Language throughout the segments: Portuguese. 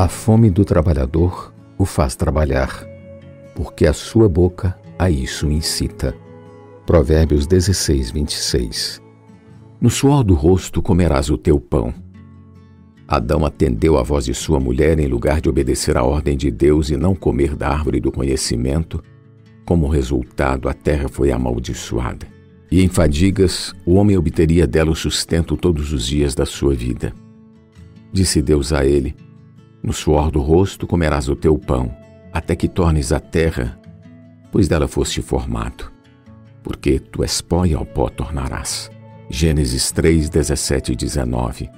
A fome do trabalhador o faz trabalhar, porque a sua boca a isso incita. Provérbios 16, 26. No suor do rosto comerás o teu pão. Adão atendeu à voz de sua mulher em lugar de obedecer à ordem de Deus e não comer da árvore do conhecimento. Como resultado, a terra foi amaldiçoada. E em fadigas, o homem obteria dela o sustento todos os dias da sua vida. Disse Deus a ele: No suor do rosto comerás o teu pão, até que tornes a terra, pois dela foste formado. Porque tu és pó e ao pó tornarás. Gênesis 3, 17 e 19.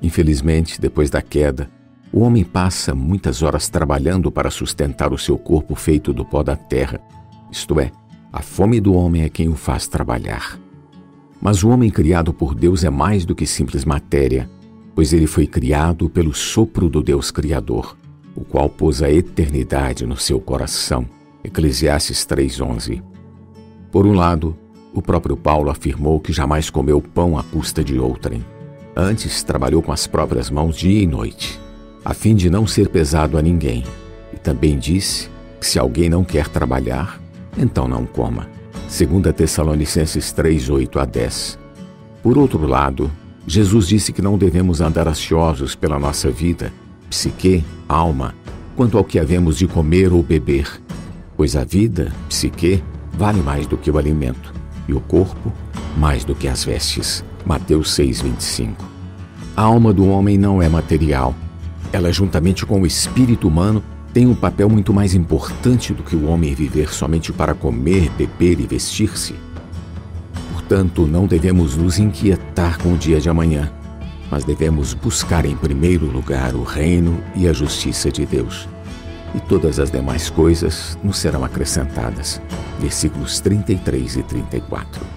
Infelizmente, depois da queda, o homem passa muitas horas trabalhando para sustentar o seu corpo feito do pó da terra, isto é, a fome do homem é quem o faz trabalhar. Mas o homem criado por Deus é mais do que simples matéria, pois ele foi criado pelo sopro do Deus Criador, o qual pôs a eternidade no seu coração. Eclesiastes 3:11. Por um lado, o próprio Paulo afirmou que jamais comeu pão à custa de outrem. Antes trabalhou com as próprias mãos dia e noite, a fim de não ser pesado a ninguém. E também disse que se alguém não quer trabalhar, então não coma. 2 Tessalonicenses 3, 8 a 10. Por outro lado, Jesus disse que não devemos andar ansiosos pela nossa vida, psique, alma, quanto ao que havemos de comer ou beber, pois a vida, psique, vale mais do que o alimento, e o corpo mais do que as vestes. Mateus 6:25. A alma do homem não é material. Ela, juntamente com o espírito humano, tem um papel muito mais importante do que o homem viver somente para comer, beber e vestir-se. Portanto, não devemos nos inquietar com o dia de amanhã, mas devemos buscar em primeiro lugar o reino e a justiça de Deus. E todas as demais coisas nos serão acrescentadas. Versículos 33 e 34.